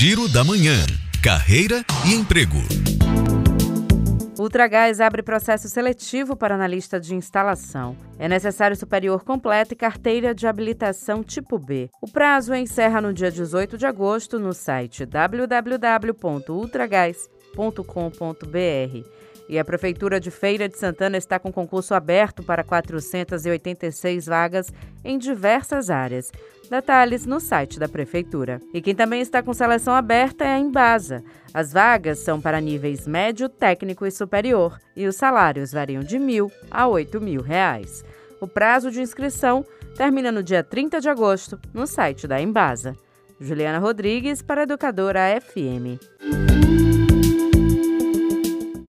Giro da Manhã. Carreira e emprego. Ultragás abre processo seletivo para analista de instalação. É necessário superior completo e carteira de habilitação tipo B. O prazo encerra no dia 18 de agosto no site www.ultragás.com.br. E a Prefeitura de Feira de Santana está com concurso aberto para 486 vagas em diversas áreas. Detalhes no site da Prefeitura. E quem também está com seleção aberta é a Embasa. As vagas são para níveis médio, técnico e superior, e os salários variam de mil a oito mil reais. O prazo de inscrição termina no dia 30 de agosto no site da Embasa. Juliana Rodrigues para Educadora FM.